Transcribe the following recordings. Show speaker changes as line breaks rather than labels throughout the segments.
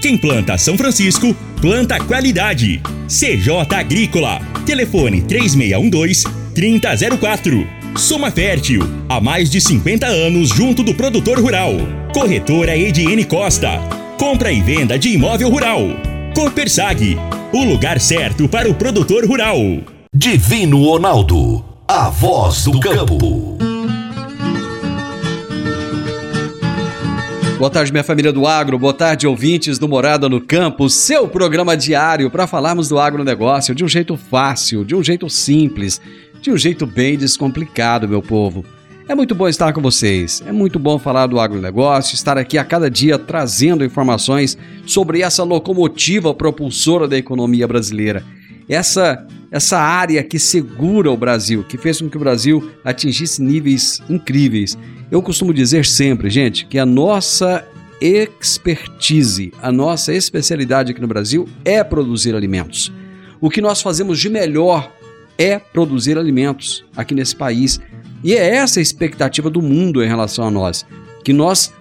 Quem planta São Francisco, planta qualidade. CJ Agrícola. Telefone 3612-3004. Soma Fértil. Há mais de 50 anos junto do produtor rural. Corretora Ediene Costa. Compra e venda de imóvel rural. Copersag. O lugar certo para o produtor rural.
Divino Ronaldo. A voz do campo.
Boa tarde, minha família do agro. Boa tarde, ouvintes do Morada no Campo. Seu programa diário para falarmos do agronegócio de um jeito fácil, de um jeito simples, de um jeito bem descomplicado, meu povo. É muito bom estar com vocês. É muito bom falar do agronegócio, estar aqui a cada dia trazendo informações sobre essa locomotiva propulsora da economia brasileira. Essa essa área que segura o Brasil, que fez com que o Brasil atingisse níveis incríveis. Eu costumo dizer sempre, gente, que a nossa expertise, a nossa especialidade aqui no Brasil é produzir alimentos. O que nós fazemos de melhor é produzir alimentos aqui nesse país. E é essa a expectativa do mundo em relação a nós, que nós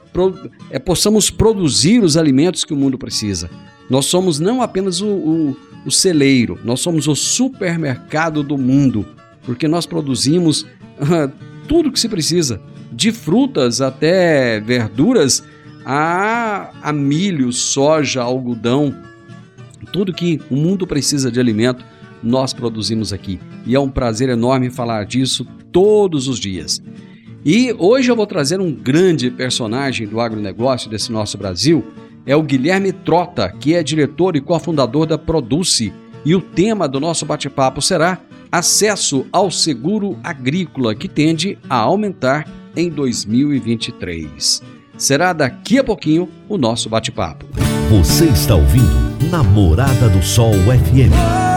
é, possamos produzir os alimentos que o mundo precisa. Nós somos não apenas o, o, o celeiro, nós somos o supermercado do mundo, porque nós produzimos uh, tudo que se precisa, de frutas até verduras, a, a milho, soja, algodão, tudo que o mundo precisa de alimento, nós produzimos aqui. E é um prazer enorme falar disso todos os dias. E hoje eu vou trazer um grande personagem do agronegócio desse nosso Brasil, é o Guilherme Trota, que é diretor e cofundador da Produce. E o tema do nosso bate-papo será acesso ao seguro agrícola, que tende a aumentar em 2023. Será daqui a pouquinho o nosso bate-papo.
Você está ouvindo Namorada do Sol FM.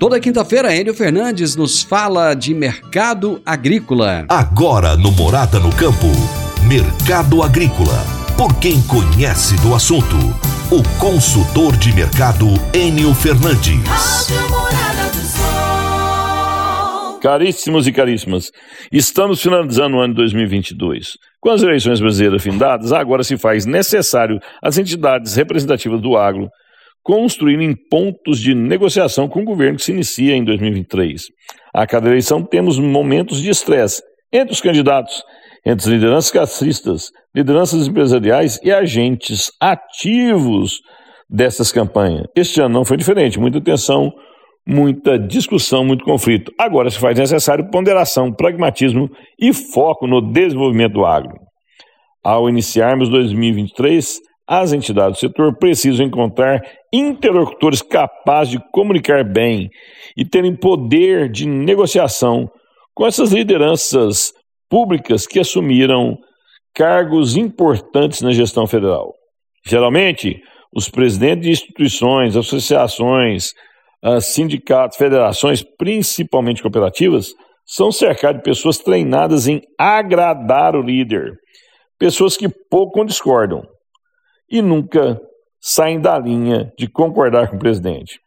Toda quinta-feira, Enio Fernandes nos fala de mercado agrícola.
Agora no Morada no Campo, Mercado Agrícola. Por quem conhece do assunto, o consultor de mercado Enio Fernandes.
Caríssimos e caríssimas, estamos finalizando o ano 2022. Com as eleições brasileiras findadas, agora se faz necessário as entidades representativas do agro construírem pontos de negociação com o governo que se inicia em 2023. A cada eleição temos momentos de estresse entre os candidatos, entre as lideranças cacistas, lideranças empresariais e agentes ativos dessas campanhas. Este ano não foi diferente, muita tensão, muita discussão, muito conflito. Agora se faz necessário ponderação, pragmatismo e foco no desenvolvimento do agro. Ao iniciarmos 2023, as entidades do setor precisam encontrar interlocutores capazes de comunicar bem e terem poder de negociação com essas lideranças públicas que assumiram cargos importantes na gestão federal. Geralmente, os presidentes de instituições, associações, ah, sindicatos, federações, principalmente cooperativas, são cercados de pessoas treinadas em agradar o líder, pessoas que pouco discordam e nunca saem da linha de concordar com o presidente.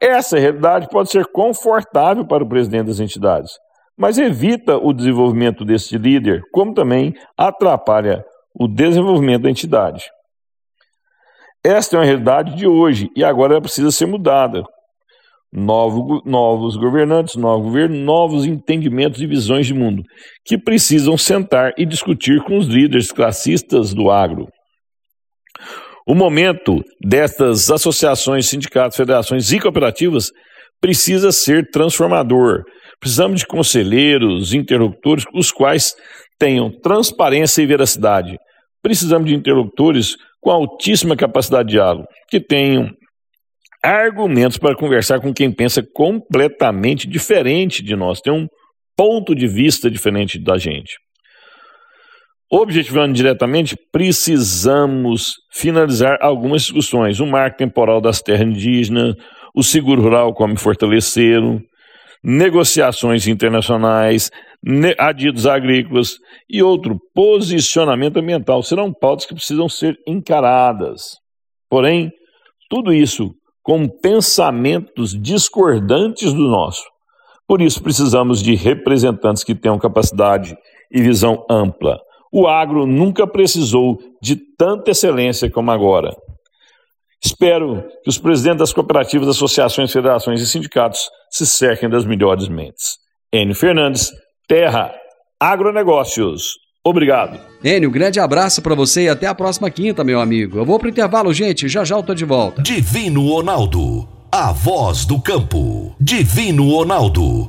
Essa realidade pode ser confortável para o presidente das entidades, mas evita o desenvolvimento desse líder, como também atrapalha o desenvolvimento da entidade. Esta é uma realidade de hoje e agora ela precisa ser mudada. Novo, novos governantes, novo governo, novos entendimentos e visões de mundo, que precisam sentar e discutir com os líderes classistas do agro. O momento destas associações, sindicatos, federações e cooperativas precisa ser transformador. Precisamos de conselheiros, interlocutores, os quais tenham transparência e veracidade. Precisamos de interlocutores com altíssima capacidade de diálogo, que tenham argumentos para conversar com quem pensa completamente diferente de nós, tem um ponto de vista diferente da gente. Objetivando diretamente, precisamos finalizar algumas discussões. O marco temporal das terras indígenas, o seguro rural, como fortalecê-lo, negociações internacionais, adidos agrícolas e outro posicionamento ambiental. Serão pautas que precisam ser encaradas. Porém, tudo isso com pensamentos discordantes do nosso. Por isso, precisamos de representantes que tenham capacidade e visão ampla. O agro nunca precisou de tanta excelência como agora. Espero que os presidentes das cooperativas, associações, federações e sindicatos se cerquem das melhores mentes. Enio Fernandes, Terra, Agronegócios. Obrigado.
Enio, um grande abraço para você e até a próxima quinta, meu amigo. Eu vou pro intervalo, gente. Já já eu tô de volta.
Divino Ronaldo, a voz do campo. Divino Ronaldo,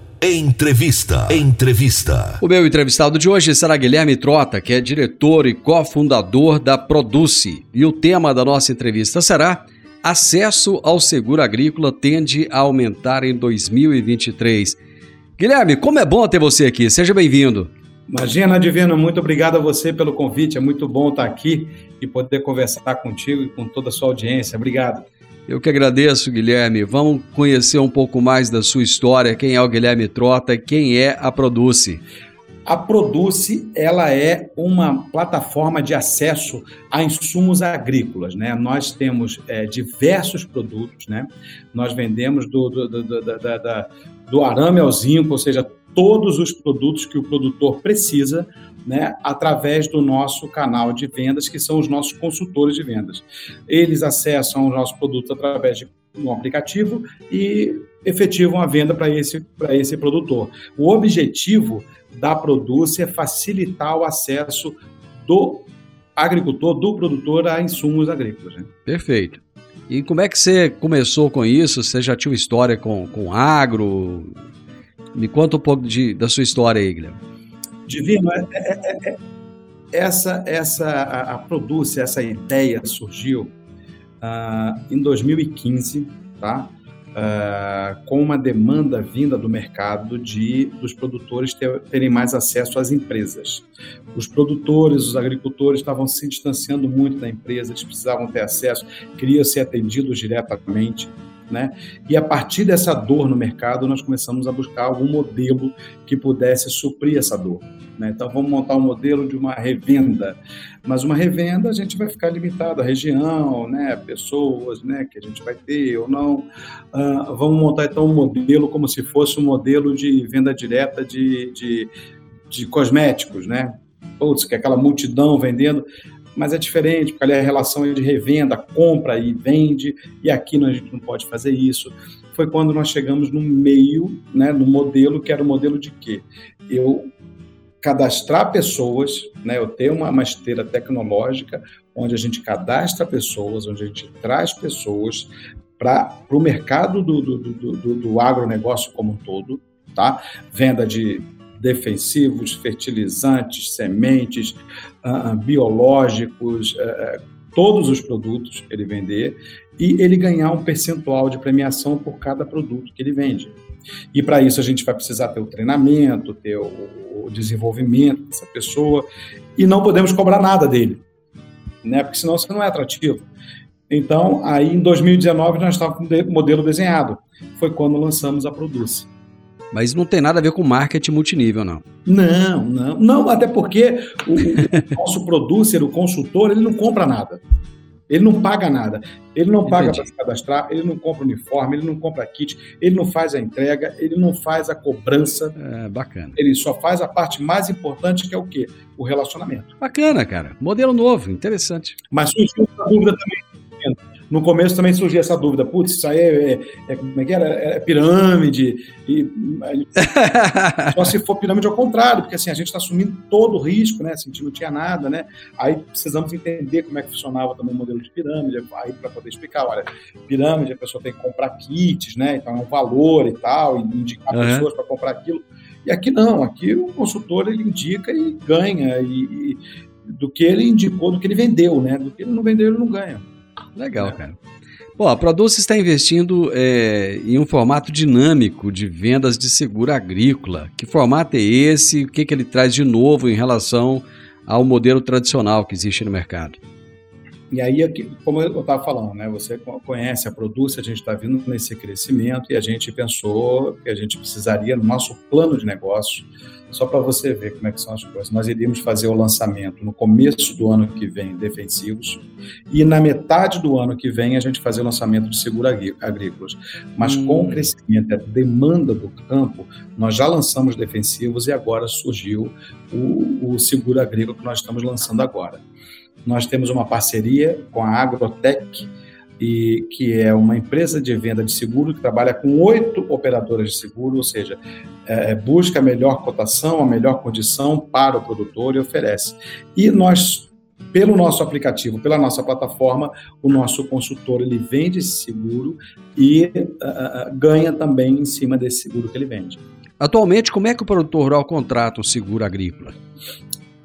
Entrevista. Entrevista.
O meu entrevistado de hoje será Guilherme Trota, que é diretor e cofundador da Produce. E o tema da nossa entrevista será Acesso ao seguro agrícola tende a aumentar em 2023. Guilherme, como é bom ter você aqui. Seja bem-vindo.
Imagina, Divino, muito obrigado a você pelo convite. É muito bom estar aqui e poder conversar contigo e com toda a sua audiência. Obrigado.
Eu que agradeço, Guilherme. Vamos conhecer um pouco mais da sua história, quem é o Guilherme Trota, quem é a Produce.
A Produce ela é uma plataforma de acesso a insumos agrícolas. Né? Nós temos é, diversos produtos, né? nós vendemos do, do, do, da, do arame ao zinco, ou seja, todos os produtos que o produtor precisa né, através do nosso canal de vendas, que são os nossos consultores de vendas. Eles acessam os nossos produtos através de um aplicativo e efetivam a venda para esse, esse produtor. O objetivo da Produce é facilitar o acesso do agricultor, do produtor a insumos agrícolas. Né?
Perfeito. E como é que você começou com isso? Você já tinha uma história com, com agro? Me conta um pouco de, da sua história aí, Guilherme.
Divino, é, é, é, é essa, essa a, a Produce, essa ideia surgiu uh, em 2015, tá? Uh, com uma demanda vinda do mercado de dos produtores ter, terem mais acesso às empresas. Os produtores, os agricultores estavam se distanciando muito da empresa, eles precisavam ter acesso, queriam ser atendidos diretamente. Né? E a partir dessa dor no mercado, nós começamos a buscar algum modelo que pudesse suprir essa dor. Né? Então, vamos montar um modelo de uma revenda. Mas uma revenda, a gente vai ficar limitado à região, né? pessoas né? que a gente vai ter ou não. Uh, vamos montar, então, um modelo como se fosse um modelo de venda direta de, de, de cosméticos, né? Putz, que é aquela multidão vendendo mas é diferente, porque ali a relação é de revenda, compra e vende, e aqui a gente não pode fazer isso. Foi quando nós chegamos no meio, né, no modelo, que era o modelo de quê? Eu cadastrar pessoas, né, eu ter uma, uma esteira tecnológica onde a gente cadastra pessoas, onde a gente traz pessoas para o mercado do, do, do, do, do agronegócio como um todo, tá? Venda de defensivos, fertilizantes, sementes, uh, biológicos, uh, todos os produtos ele vender e ele ganhar um percentual de premiação por cada produto que ele vende. E para isso a gente vai precisar ter o treinamento, ter o, desenvolvimento dessa pessoa, e não podemos cobrar nada dele, né? Porque senão você não é atrativo. Então, aí em 2019 nós estávamos com o modelo desenhado. Foi quando lançamos a Produce.
Mas não tem nada a ver com marketing multinível, não.
Não, não, não, até porque o, o nosso producer, o consultor, ele não compra nada. Ele não paga nada. Ele não paga para se cadastrar, ele não compra uniforme, ele não compra kit, ele não faz a entrega, ele não faz a cobrança.
É, bacana.
Ele só faz a parte mais importante, que é o quê? O relacionamento.
Bacana, cara. Modelo novo, interessante.
Mas surgiu uma dúvida também no começo também surgia essa dúvida, putz, isso aí é, é, é como é que era? É pirâmide, e, só se for pirâmide ao contrário, porque assim, a gente está assumindo todo o risco, né, assim, a gente não tinha nada, né, aí precisamos entender como é que funcionava também o modelo de pirâmide, aí para poder explicar, olha, pirâmide, a pessoa tem que comprar kits, né, então é um valor e tal, e indicar uhum. pessoas para comprar aquilo, e aqui não, aqui o consultor ele indica e ganha, e, e do que ele indicou, do que ele vendeu, né, do que ele não vendeu, ele não ganha.
Legal, é. cara. Bom, a Produce está investindo é, em um formato dinâmico de vendas de seguro agrícola. Que formato é esse? O que, que ele traz de novo em relação ao modelo tradicional que existe no mercado?
E aí, como eu estava falando, né, você conhece a Produce, a gente está vindo nesse crescimento e a gente pensou que a gente precisaria, no nosso plano de negócio, só para você ver como é que são as coisas. Nós iríamos fazer o lançamento no começo do ano que vem, defensivos, e na metade do ano que vem a gente fazer o lançamento de seguro agrícolas. Mas hum. com o crescimento, a demanda do campo, nós já lançamos defensivos e agora surgiu o, o seguro agrícola que nós estamos lançando agora. Nós temos uma parceria com a Agrotech, e que é uma empresa de venda de seguro que trabalha com oito operadoras de seguro, ou seja, é, é, busca a melhor cotação, a melhor condição para o produtor e oferece. E nós, pelo nosso aplicativo, pela nossa plataforma, o nosso consultor ele vende esse seguro e uh, ganha também em cima desse seguro que ele vende.
Atualmente, como é que o produtor rural contrata o seguro agrícola?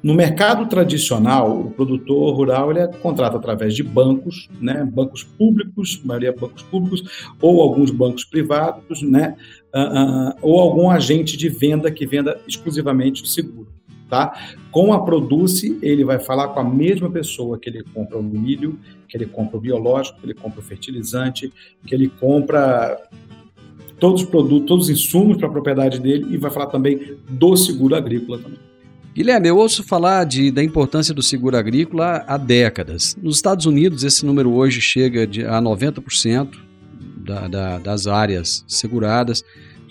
No mercado tradicional, o produtor rural ele é, contrata através de bancos, né, bancos públicos, maioria bancos públicos, ou alguns bancos privados, né, uh, uh, ou algum agente de venda que venda exclusivamente o seguro. Tá? Com a Produce, ele vai falar com a mesma pessoa que ele compra o milho, que ele compra o biológico, que ele compra o fertilizante, que ele compra todos os produtos, todos os insumos para a propriedade dele e vai falar também do seguro agrícola também.
Guilherme, eu ouço falar de, da importância do seguro agrícola há décadas. Nos Estados Unidos, esse número hoje chega de, a 90% da, da, das áreas seguradas.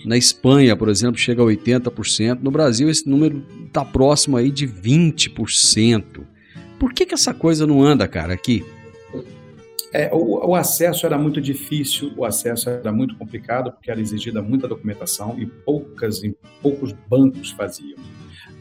Na Espanha, por exemplo, chega a 80%. No Brasil, esse número está próximo aí de 20%. Por que, que essa coisa não anda, cara, aqui?
É, o, o, acesso era muito difícil, o acesso era muito complicado, porque era exigida muita documentação e poucas, poucos bancos faziam.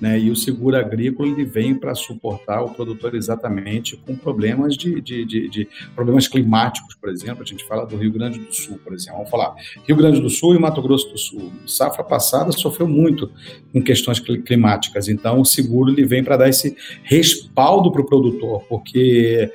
Né? E o seguro agrícola ele vem para suportar o produtor exatamente com problemas de, de, de, de, problemas climáticos, por exemplo. A gente fala do Rio Grande do Sul, por exemplo. Vamos falar Rio Grande do Sul e Mato Grosso do Sul. Safra passada sofreu muito com questões climáticas. Então, o seguro ele vem para dar esse respaldo para o produtor, porque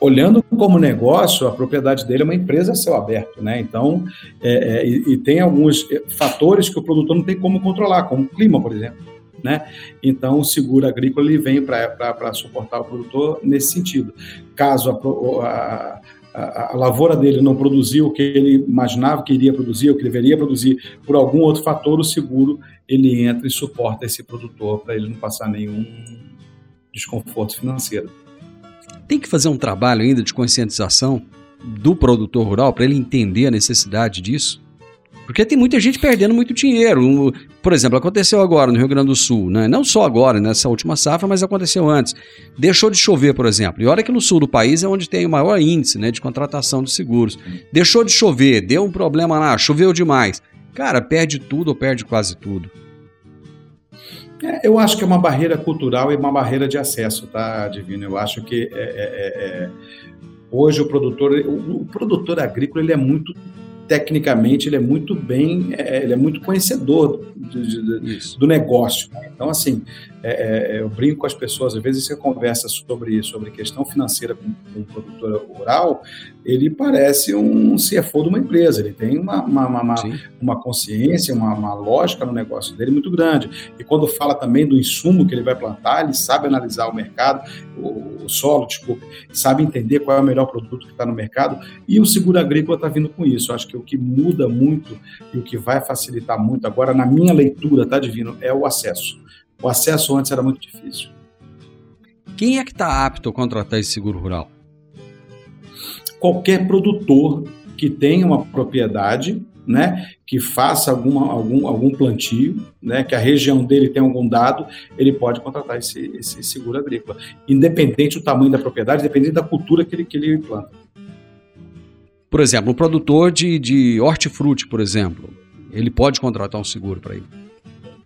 olhando como negócio, a propriedade dele é uma empresa a céu aberto, né? Então, é, é, e, e, tem alguns é, fatores que o produtor não tem como controlar, como o clima, por exemplo, né? Então, o seguro agrícola ele vem para suportar o produtor nesse sentido. Caso a, a, a, a, lavoura dele não produziu o que ele imaginava que iria produzir, o que deveria produzir, por algum outro fator, o seguro ele entra e suporta esse produtor para ele não passar nenhum desconforto financeiro
tem que fazer um trabalho ainda de conscientização do produtor rural para ele entender a necessidade disso? Porque tem muita gente perdendo muito dinheiro. Por exemplo, aconteceu agora no Rio Grande do Sul, né? não só agora, nessa última safra, mas aconteceu antes. Deixou de chover, por exemplo. E olha que no sul do país é onde tem o maior índice né, de contratação de seguros. Deixou de chover, deu um problema lá, choveu demais. Cara, perde tudo ou perde quase tudo.
É, eu acho que é uma barreira cultural e uma barreira de acesso, tá, Divino? Eu acho que é, é, é, é hoje o produtor, o, o, produtor agrícola, ele é muito tecnicamente, ele é muito bem, é, ele é muito conhecedor do, do, do negócio. Né? Então, assim, é, é, eu brinco com as pessoas, às vezes você conversa sobre, sobre questão financeira com, com um produtor rural, ele parece um CFO de uma empresa, ele tem uma, uma, uma, uma consciência, uma, uma, lógica no negócio dele muito grande. E quando fala também do insumo que ele vai plantar, ele sabe analisar o mercado, o, o solo, desculpe, sabe entender qual é o melhor produto que está no mercado, e o seguro agrícola está vindo com isso. Eu acho que o que muda muito e o que vai facilitar muito agora, na minha leitura, tá, Divino, é o acesso. O acesso antes era muito difícil.
Quem é que está apto a contratar esse seguro rural?
Qualquer produtor que tenha uma propriedade, né, que faça alguma, algum, algum plantio, né, que a região dele tenha algum dado, ele pode contratar esse, esse seguro agrícola, independente do tamanho da propriedade, independente da cultura que ele, que ele planta.
Por exemplo, um produtor de, de hortifruti, por exemplo, ele pode contratar um seguro para ele?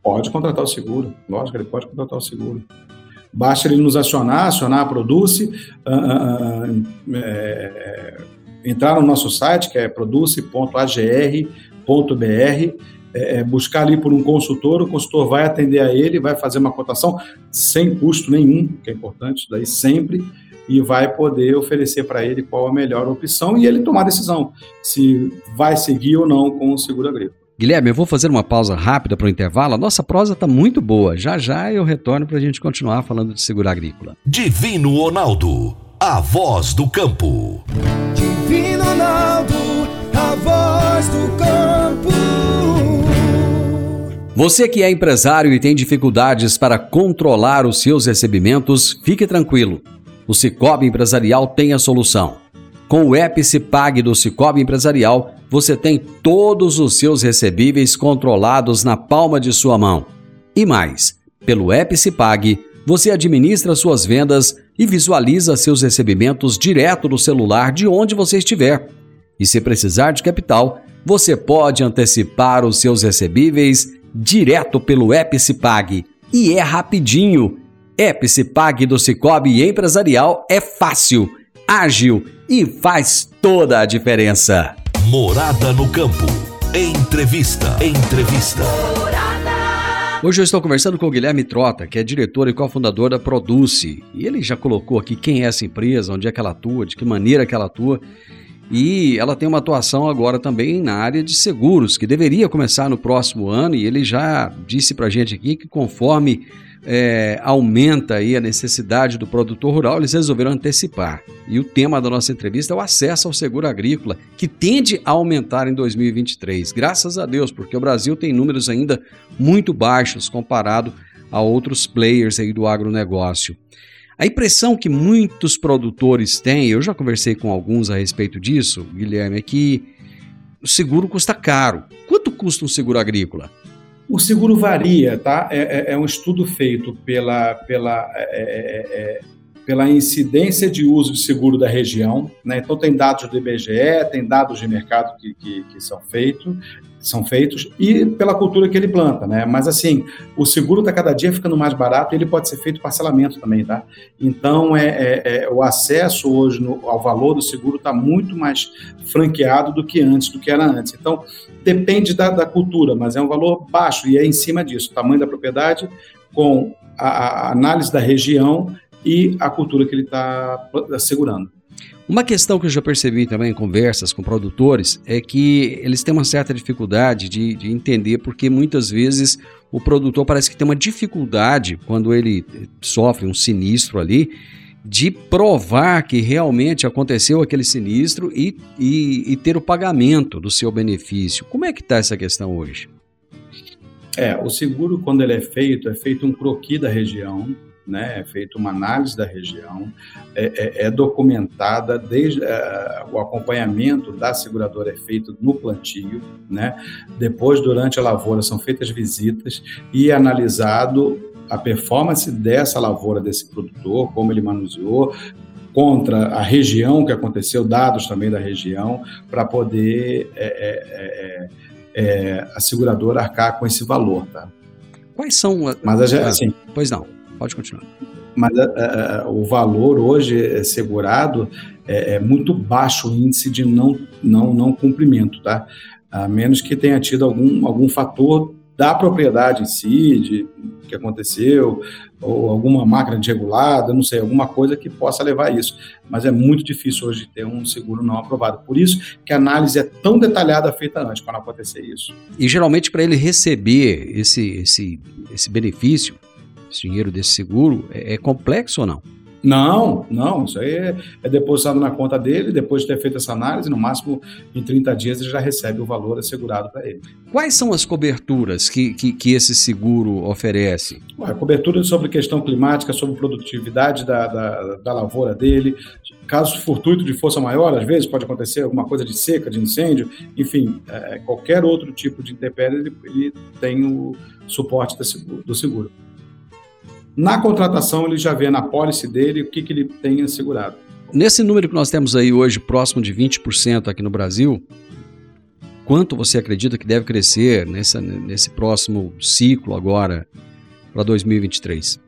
Pode contratar o seguro, lógico, ele pode contratar o seguro. Basta ele nos acionar, acionar a Produce, uh, uh, é, entrar no nosso site, que é produce.agr.br, é, é, buscar ali por um consultor, o consultor vai atender a ele, vai fazer uma cotação sem custo nenhum, que é importante isso daí sempre, e vai poder oferecer para ele qual a melhor opção e ele tomar a decisão se vai seguir ou não com o seguro agrícola.
Guilherme, eu vou fazer uma pausa rápida para o intervalo. A nossa prosa está muito boa. Já já eu retorno para a gente continuar falando de seguro agrícola.
Divino Ronaldo, a voz do campo.
Divino Ronaldo, a voz do campo.
Você que é empresário e tem dificuldades para controlar os seus recebimentos, fique tranquilo. O Cicobi Empresarial tem a solução. Com o Epicipag do Cicobi Empresarial, você tem todos os seus recebíveis controlados na palma de sua mão. E mais, pelo Epicipag, você administra suas vendas e visualiza seus recebimentos direto do celular de onde você estiver. E se precisar de capital, você pode antecipar os seus recebíveis direto pelo Epicipag. E é rapidinho. Epicipag do Cicobi Empresarial é fácil, ágil e faz toda a diferença.
Morada no campo. Entrevista. Entrevista.
Hoje eu estou conversando com o Guilherme Trota, que é diretor e cofundador da Produce. E ele já colocou aqui quem é essa empresa, onde é que ela atua, de que maneira que ela atua. E ela tem uma atuação agora também na área de seguros, que deveria começar no próximo ano. E ele já disse para a gente aqui que conforme é, aumenta aí a necessidade do produtor rural, eles resolveram antecipar. E o tema da nossa entrevista é o acesso ao seguro agrícola, que tende a aumentar em 2023. Graças a Deus, porque o Brasil tem números ainda muito baixos comparado a outros players aí do agronegócio. A impressão que muitos produtores têm, eu já conversei com alguns a respeito disso, Guilherme, é que o seguro custa caro. Quanto custa um seguro agrícola?
O seguro varia, tá? É, é, é um estudo feito pela, pela, é, é, é, pela incidência de uso de seguro da região, né? Então tem dados do IBGE, tem dados de mercado que, que, que são feitos, são feitos e pela cultura que ele planta, né? Mas assim, o seguro está cada dia ficando mais barato e ele pode ser feito parcelamento também, tá? Então, é, é, é o acesso hoje no, ao valor do seguro está muito mais franqueado do que antes, do que era antes. Então, depende da, da cultura, mas é um valor baixo e é em cima disso, o tamanho da propriedade com a, a análise da região e a cultura que ele está assegurando.
Uma questão que eu já percebi também em conversas com produtores é que eles têm uma certa dificuldade de, de, entender, porque muitas vezes o produtor parece que tem uma dificuldade quando ele sofre um sinistro ali, de provar que realmente aconteceu aquele sinistro e, e, e ter o pagamento do seu benefício. Como é que está essa questão hoje?
É, o seguro, quando ele é feito, é feito um croquis da região, né, é feita uma análise da região, é, é, é documentada desde é, o acompanhamento da seguradora é feito no plantio, né, depois durante a lavoura são feitas visitas e é analisado a performance dessa lavoura desse produtor, como ele manuseou, contra a região que aconteceu, dados também da região, para poder é, é, a seguradora arcar com esse valor, tá?
Quais são?
Mas assim,
pois não. Pode continuar.
Mas uh, o valor hoje segurado é, é, muito baixo o índice de não, não, não cumprimento, tá? A menos que tenha tido algum, algum fator da propriedade em si, de que aconteceu, ou alguma máquina desregulada, não sei, alguma coisa que possa levar a isso. Mas é muito difícil hoje ter um seguro não aprovado. Por isso que a análise é tão detalhada feita antes, para não acontecer isso.
E geralmente para ele receber esse, esse, esse benefício, esse dinheiro desse seguro, é, é complexo ou não?
Não, não, isso aí é, é, depositado na conta dele, depois de ter feito essa análise, no máximo em 30 dias ele já recebe o valor assegurado para ele.
Quais são as coberturas que, que, que esse seguro oferece?
Ué, cobertura sobre questão climática, sobre produtividade da, da, da lavoura dele, caso fortuito de força maior, às vezes pode acontecer alguma coisa de seca, de incêndio, enfim, é, qualquer outro tipo de intempérie ele, ele tem o suporte do seguro. Na contratação, ele já vê na pólice dele o que, que ele tem assegurado.
Nesse número que nós temos aí hoje, próximo de 20% aqui no Brasil, quanto você acredita que deve crescer nessa, nesse próximo ciclo agora para 2023?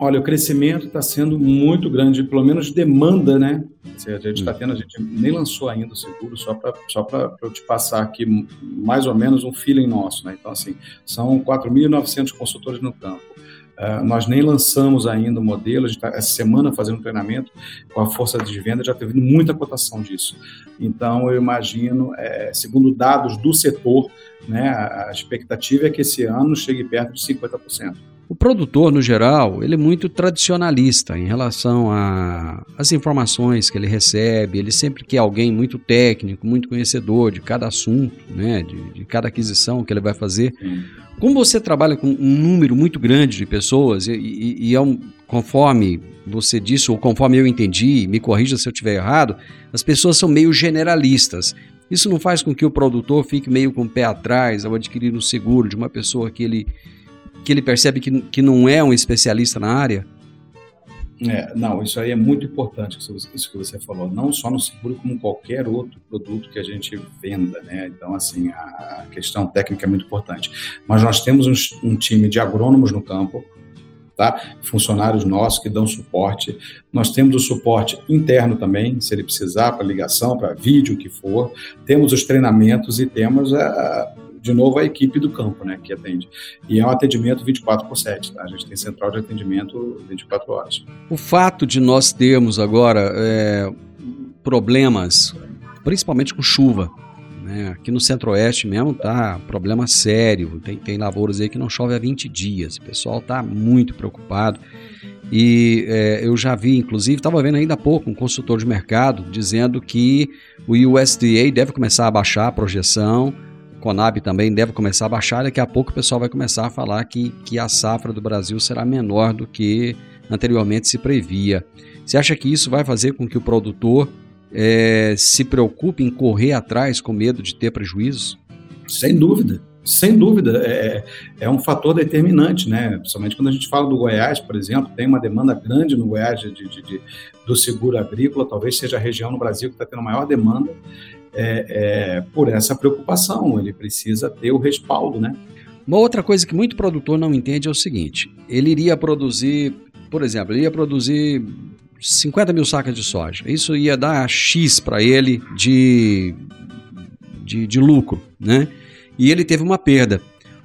Olha, o crescimento está sendo muito grande, pelo menos de demanda, né? A gente está hum. tendo, a gente nem lançou ainda o seguro, só para só eu te passar aqui mais ou menos um feeling nosso, né? Então, assim, são 4.900 consultores no campo. Uh, nós nem lançamos ainda o modelo, a gente está essa semana fazendo um treinamento com a força de venda, já teve muita cotação disso. Então, eu imagino, é, segundo dados do setor, né, a expectativa é que esse ano chegue perto de 50%.
O produtor, no geral, ele é muito tradicionalista em relação às informações que ele recebe. Ele sempre quer alguém muito técnico, muito conhecedor de cada assunto, né, de, de cada aquisição que ele vai fazer. Como você trabalha com um número muito grande de pessoas e, e, e é um, conforme você disse ou conforme eu entendi, me corrija se eu estiver errado, as pessoas são meio generalistas. Isso não faz com que o produtor fique meio com o pé atrás ao adquirir um seguro de uma pessoa que ele que ele percebe que, que não é um especialista na área?
É, não, isso aí é muito importante, isso que você falou, não só no seguro, como qualquer outro produto que a gente venda, né? Então, assim, a questão técnica é muito importante. Mas nós temos um, um time de agrônomos no campo, tá? Funcionários nossos que dão suporte. Nós temos o suporte interno também, se ele precisar, para ligação, para vídeo, o que for. Temos os treinamentos e temos a de novo, a equipe do campo, né, que atende. E é um atendimento 24 por 7, tá? A gente tem central de atendimento 24 horas.
O fato de nós termos agora é, problemas, principalmente com chuva, né? Aqui no Centro-Oeste mesmo tá problema sério. Tem, tem lavouras aí que não chove há 20 dias. O pessoal tá muito preocupado. E é, eu já vi, inclusive, estava vendo ainda há pouco um consultor de mercado dizendo que o USDA deve começar a baixar a projeção Conab também deve começar a baixar. Daqui a pouco o pessoal vai começar a falar que, que a safra do Brasil será menor do que anteriormente se previa. Você acha que isso vai fazer com que o produtor é, se preocupe em correr atrás com medo de ter prejuízos?
Sem dúvida. Sem dúvida, é, é, é um fator determinante, né? Principalmente quando a gente fala do Goiás, por exemplo, tem uma demanda grande no Goiás de, de, de do seguro agrícola, talvez seja a região no Brasil que está tendo maior demanda é, é, por essa preocupação. Ele precisa ter o respaldo, né?
Uma outra coisa que muito produtor não entende é o seguinte: ele iria produzir, por exemplo, ele ia produzir 50 mil sacas de soja. Isso ia dar X para ele de, de, de lucro, né? E ele teve uma perda.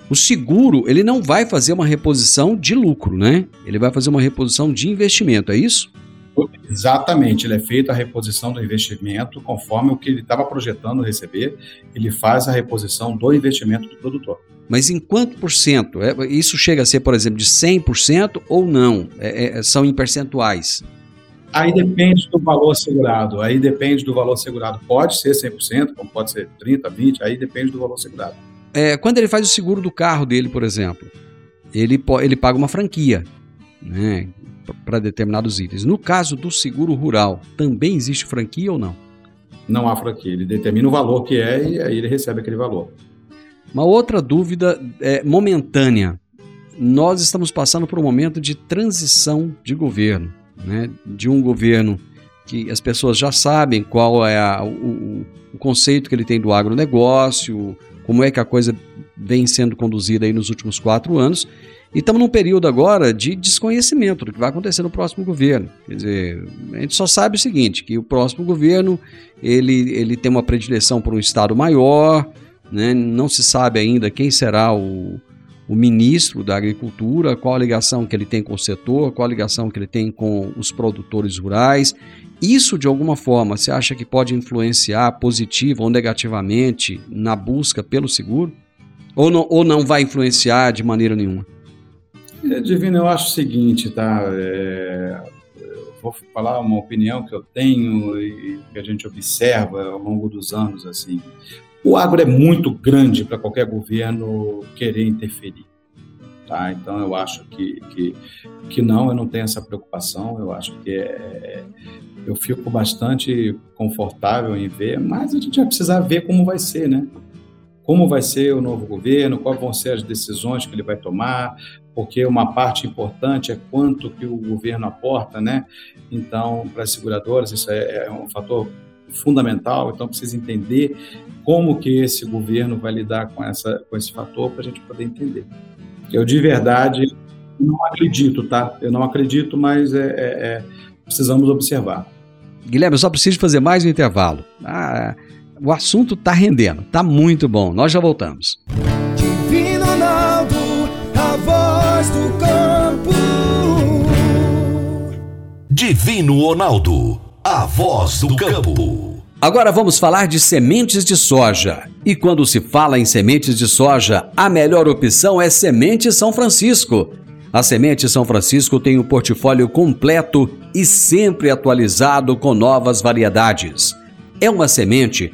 O seguro, ele não vai fazer uma reposição de lucro, né? Ele vai fazer uma reposição de investimento, é isso?
Exatamente, ele é feito a reposição do investimento conforme o que ele estava projetando receber, ele faz a reposição do investimento do produtor.
Mas em quanto por cento? É, isso chega a ser, por exemplo, de 100% ou não? É, é, são em percentuais?
Aí depende do valor assegurado, aí depende do valor assegurado. Pode ser 100%, como pode ser 30%, 20%, aí depende do valor assegurado.
É, quando ele faz o seguro do carro dele, por exemplo, ele, ele paga uma franquia, né? para determinados itens. No caso do seguro rural, também existe franquia ou não?
Não há franquia. Ele determina o valor que é e aí ele recebe aquele valor.
Uma outra dúvida é momentânea. Nós estamos passando por um momento de transição de governo, né? de um governo que as pessoas já sabem qual é a, o, o conceito que ele tem do agronegócio, como é que a coisa vem sendo conduzida aí nos últimos quatro anos, e estamos num período agora de desconhecimento do que vai acontecer no próximo governo. Quer dizer, a gente só sabe o seguinte, que o próximo governo ele, ele tem uma predileção por um Estado maior, né? não se sabe ainda quem será o, o ministro da Agricultura, qual a ligação que ele tem com o setor, qual a ligação que ele tem com os produtores rurais. Isso, de alguma forma, você acha que pode influenciar positiva ou negativamente na busca pelo seguro? Ou não, ou não vai influenciar de maneira nenhuma?
É, Divino, eu acho o seguinte, tá? É, vou falar uma opinião que eu tenho e que a gente observa ao longo dos anos, assim. O agro é muito grande para qualquer governo querer interferir. Tá? Então, eu acho que, que, que não, eu não tenho essa preocupação. Eu acho que é, eu fico bastante confortável em ver, mas a gente vai precisar ver como vai ser, né? Como vai ser o novo governo, quais vão ser as decisões que ele vai tomar, porque uma parte importante é quanto que o governo aporta, né? Então, para as seguradoras, isso é, é um fator fundamental, então precisa entender como que esse governo vai lidar com, essa, com esse fator para a gente poder entender. Eu, de verdade, não acredito, tá? Eu não acredito, mas é, é, é precisamos observar.
Guilherme, eu só preciso fazer mais um intervalo. Ah, o assunto está rendendo, está muito bom. Nós já voltamos.
Divino Ronaldo, a voz do campo.
Divino Ronaldo, a voz do campo.
Agora vamos falar de sementes de soja. E quando se fala em sementes de soja, a melhor opção é Semente São Francisco. A Semente São Francisco tem um portfólio completo e sempre atualizado com novas variedades. É uma semente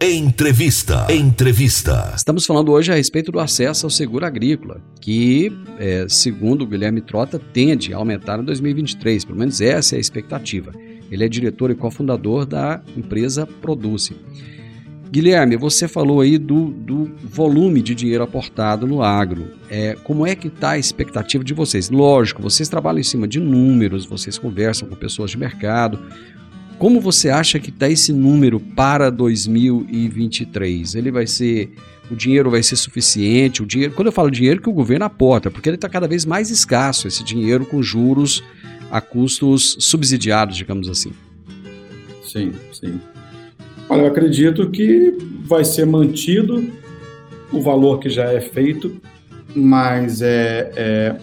Entrevista. Entrevista.
Estamos falando hoje a respeito do acesso ao seguro agrícola, que, é, segundo o Guilherme Trota, tende a aumentar em 2023. Pelo menos essa é a expectativa. Ele é diretor e cofundador da empresa Produce. Guilherme, você falou aí do, do volume de dinheiro aportado no agro. É, como é que está a expectativa de vocês? Lógico, vocês trabalham em cima de números, vocês conversam com pessoas de mercado. Como você acha que está esse número para 2023? Ele vai ser. O dinheiro vai ser suficiente? O dinheiro, quando eu falo dinheiro, que o governo aporta, porque ele está cada vez mais escasso, esse dinheiro com juros a custos subsidiados, digamos assim.
Sim, sim. Olha, eu acredito que vai ser mantido o valor que já é feito, mas é, é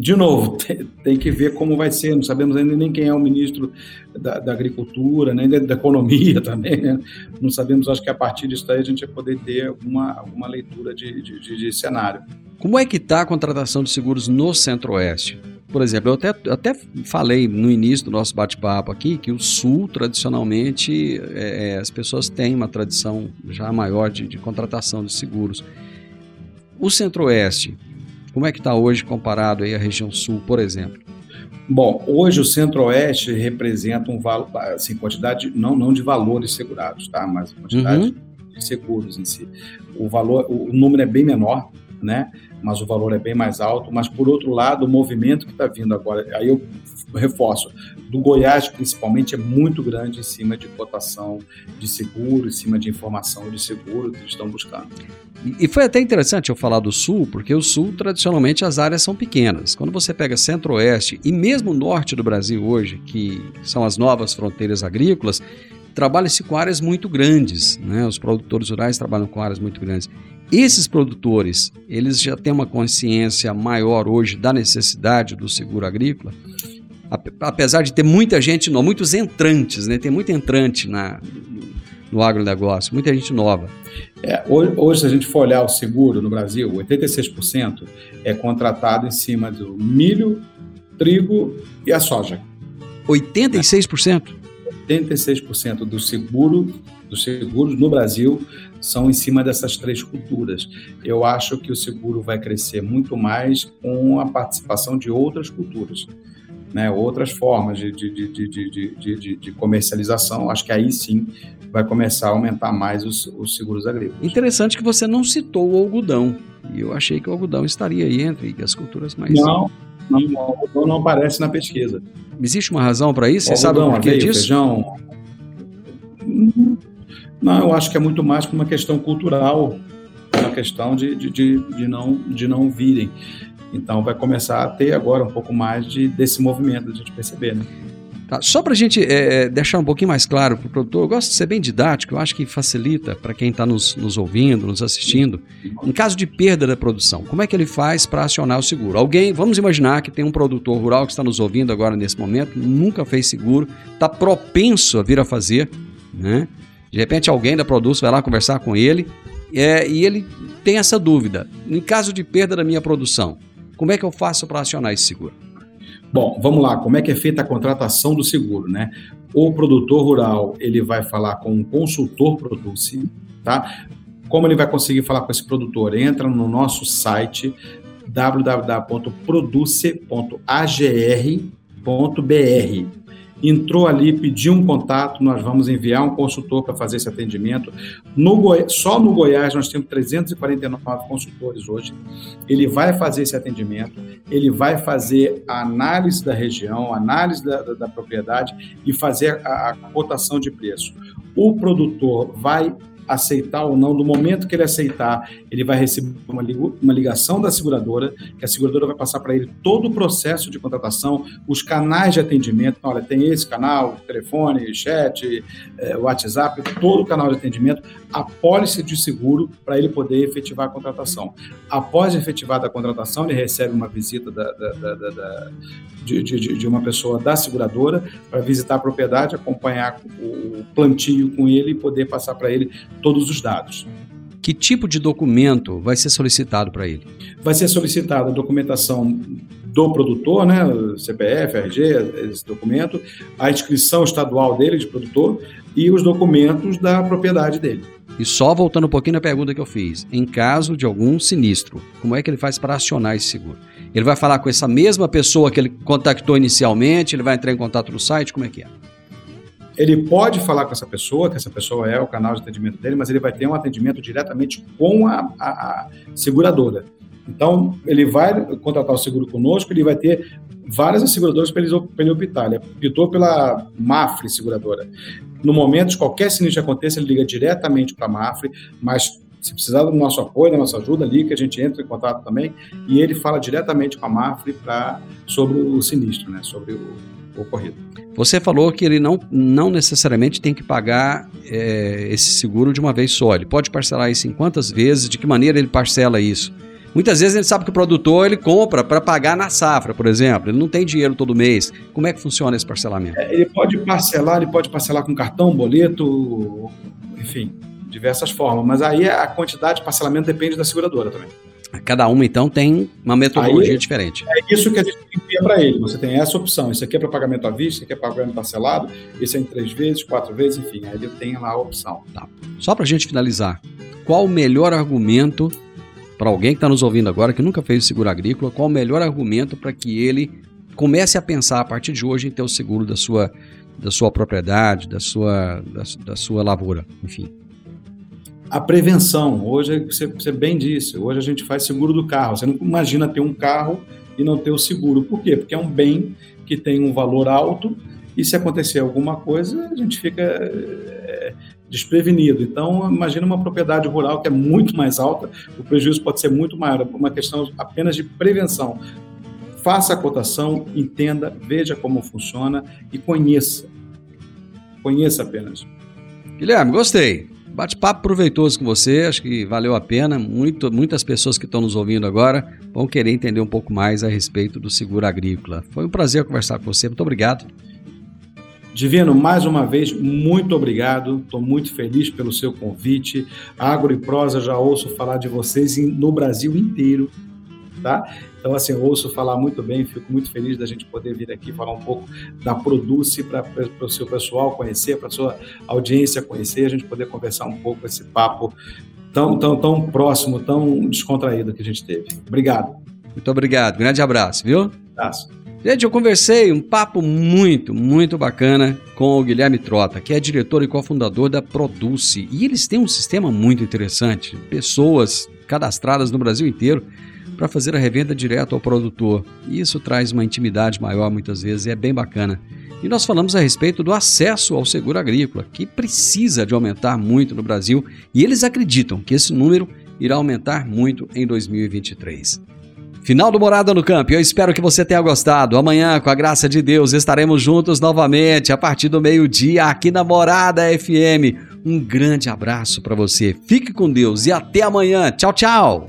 de novo, tem, que ver como vai ser. Não sabemos ainda nem quem é o ministro da, da Agricultura, nem da, da, Economia também. Né? Não sabemos, acho que a partir disso daí a gente vai poder ter alguma, alguma leitura de, de, de, de cenário.
Como é que está a contratação de seguros no Centro-Oeste? Por exemplo, eu até, até falei no início do nosso bate-papo aqui que o Sul, tradicionalmente, é, é, as pessoas têm uma tradição já maior de, de contratação de seguros. O Centro-Oeste, como é que está hoje comparado aí à região Sul, por exemplo?
Bom, hoje o Centro-Oeste representa um valor, assim, quantidade, não, não de valores segurados, tá? Mas quantidade uhum. de seguros em si. O valor, o número é bem menor, né? Mas o valor é bem mais alto. Mas por outro lado, o movimento que está vindo agora, aí eu reforço, do Goiás principalmente é muito grande em cima de cotação de seguro, em cima de informação de seguro que eles estão buscando.
E foi até interessante eu falar do Sul, porque o Sul, tradicionalmente, as áreas são pequenas. Quando você pega Centro-Oeste e mesmo Norte do Brasil hoje, que são as novas fronteiras agrícolas, trabalha-se com áreas muito grandes, né? Os produtores rurais trabalham com áreas muito grandes. Esses produtores, eles já têm uma consciência maior hoje da necessidade do seguro agrícola, apesar de ter muita gente, não, muitos entrantes, né? Tem muito entrante na, no agronegócio, muita gente nova.
É, hoje, hoje, se a gente for olhar o seguro no Brasil, 86% é contratado em cima do milho, trigo e a soja.
86%?
86% do seguro, dos seguros no Brasil são em cima dessas três culturas. Eu acho que o seguro vai crescer muito mais com a participação de outras culturas. Né, outras formas de, de, de, de, comercialização, acho que aí sim vai começar a aumentar mais os, os, seguros agrícolas.
Interessante que você não citou o algodão, e eu achei que o algodão estaria aí entre as culturas mais...
Não, não, o algodão não aparece na pesquisa.
Existe uma razão para isso? Você sabe o porquê
aveia,
disso?
feijão. Não, eu acho que é muito mais por uma questão cultural, uma questão de, de, de, de não, de não virem. Então vai começar a ter agora um pouco mais de, desse movimento, a gente perceber, né?
Tá, Só para a gente é, deixar um pouquinho mais claro para o produtor, eu gosto de ser bem didático, eu acho que facilita para quem está nos, nos ouvindo, nos assistindo. Em caso de perda da produção, como é que ele faz para acionar o seguro? Alguém, vamos imaginar que tem um produtor rural que está nos ouvindo agora nesse momento, nunca fez seguro, está propenso a vir a fazer, né? De repente alguém da Produce vai lá conversar com ele é, e ele tem essa dúvida. Em caso de perda da minha produção, como é que eu faço para acionar esse seguro?
Bom, vamos lá, como é que é feita a contratação do seguro, né? O produtor rural, ele vai falar com um consultor Produce, tá? Como ele vai conseguir falar com esse produtor? Entra no nosso site www.produce.agr.br. Entrou ali, pediu um contato, nós vamos enviar um consultor para fazer esse atendimento. No Goi... Só no Goiás nós temos 349 consultores hoje. Ele vai fazer esse atendimento, ele vai fazer a análise da região, análise da, da, da propriedade e fazer a, a cotação de preço. O produtor vai aceitar ou não, do momento que ele aceitar, ele vai receber uma, uma ligação da seguradora, que a seguradora vai passar para ele todo o processo de contratação, os canais de atendimento. Olha, tem esse canal, telefone, chat, eh, WhatsApp, todo o canal de atendimento, a pólice de seguro para ele poder efetivar a contratação. Após efetivada a contratação, ele recebe uma visita da- da- da- de, de- de uma pessoa da seguradora para visitar a propriedade, acompanhar o plantio com ele e poder passar para ele todos os dados.
Que tipo de documento vai ser solicitado para ele?
Vai ser solicitada a documentação do produtor, né, CPF, RG, esse documento, a inscrição estadual dele de produtor e os documentos da propriedade dele.
E só voltando um pouquinho na pergunta que eu fiz, em caso de algum sinistro, como é que ele faz para acionar esse seguro? Ele vai falar com essa mesma pessoa que ele contactou inicialmente, ele vai entrar em contato no site, como é que é?
Ele pode falar com essa pessoa, que essa pessoa é o canal de atendimento dele, mas ele vai ter um atendimento diretamente com a, a- a seguradora. Então, ele vai contratar o seguro conosco, ele vai ter várias seguradoras para ele, optar. Ele optou pela Mafre seguradora. No momento qualquer sinistro que aconteça, ele liga diretamente para a Mafre, mas se precisar do nosso apoio, da nossa ajuda ali, que a gente entra em contato também, e ele fala diretamente com a Mafre pra, sobre o sinistro, né, sobre o, o ocorrido.
Você falou que ele não, não necessariamente tem que pagar é, esse seguro de uma vez só. Ele pode parcelar isso em quantas vezes? De que maneira ele parcela isso? Muitas vezes ele sabe que o produtor ele compra para pagar na safra, por exemplo. Ele não tem dinheiro todo mês. Como é que funciona esse parcelamento?
Ele pode parcelar, ele pode parcelar com cartão, boleto, enfim, diversas formas. Mas aí a quantidade de parcelamento depende da seguradora também.
Cada uma, então, tem uma metodologia
Aí-
diferente.
É isso que a gente envia para ele. Você tem essa opção. Isso aqui é para pagamento à vista, isso aqui é para pagamento parcelado, isso é em três vezes, quatro vezes, enfim. Aí ele tem lá a opção.
Só para a gente finalizar, qual o melhor argumento para alguém que está nos ouvindo agora, que nunca fez o seguro agrícola, qual o melhor argumento para que ele comece a pensar a partir de hoje em ter o seguro da sua, da sua propriedade, da sua, da, da sua lavoura, enfim.
A prevenção, hoje, você, você bem disse, hoje a gente faz seguro do carro. Você não imagina ter um carro e não ter o seguro. Por quê? Porque é um bem que tem um valor alto e se acontecer alguma coisa, a gente fica é, desprevenido. Então, imagina uma propriedade rural que é muito mais alta, o prejuízo pode ser muito maior, por uma questão apenas de prevenção. Faça a cotação, entenda, veja como funciona e conheça. Conheça apenas.
Guilherme, gostei. Bate-papo proveitoso com você, acho que valeu a pena. Muito, muitas pessoas que estão nos ouvindo agora vão querer entender um pouco mais a respeito do seguro agrícola. Foi um prazer conversar com você. Muito obrigado.
Divino, mais uma vez, muito obrigado. Estou muito feliz pelo seu convite. Agro e Prosa, já ouço falar de vocês no Brasil inteiro, tá? Então, assim, eu ouço falar muito bem, fico muito feliz da gente poder vir aqui falar um pouco da Produce para o seu pessoal conhecer, para a sua audiência conhecer, a gente poder conversar um pouco esse papo tão, tão, tão próximo, tão descontraído que a gente teve. Obrigado.
Muito obrigado. Grande abraço, viu?
Abraço.
Gente, eu conversei um papo muito, muito bacana com o Guilherme Trota, que é diretor e cofundador da Produce. E eles têm um sistema muito interessante. Pessoas cadastradas no Brasil inteiro para fazer a revenda direto ao produtor. E isso traz uma intimidade maior muitas vezes e é bem bacana. E nós falamos a respeito do acesso ao seguro agrícola, que precisa de aumentar muito no Brasil, e eles acreditam que esse número irá aumentar muito em 2023. Final do Morada no Campo. Eu espero que você tenha gostado. Amanhã, com a graça de Deus, estaremos juntos novamente a partir do meio-dia aqui na Morada FM. Um grande abraço para você. Fique com Deus e até amanhã. Tchau, tchau.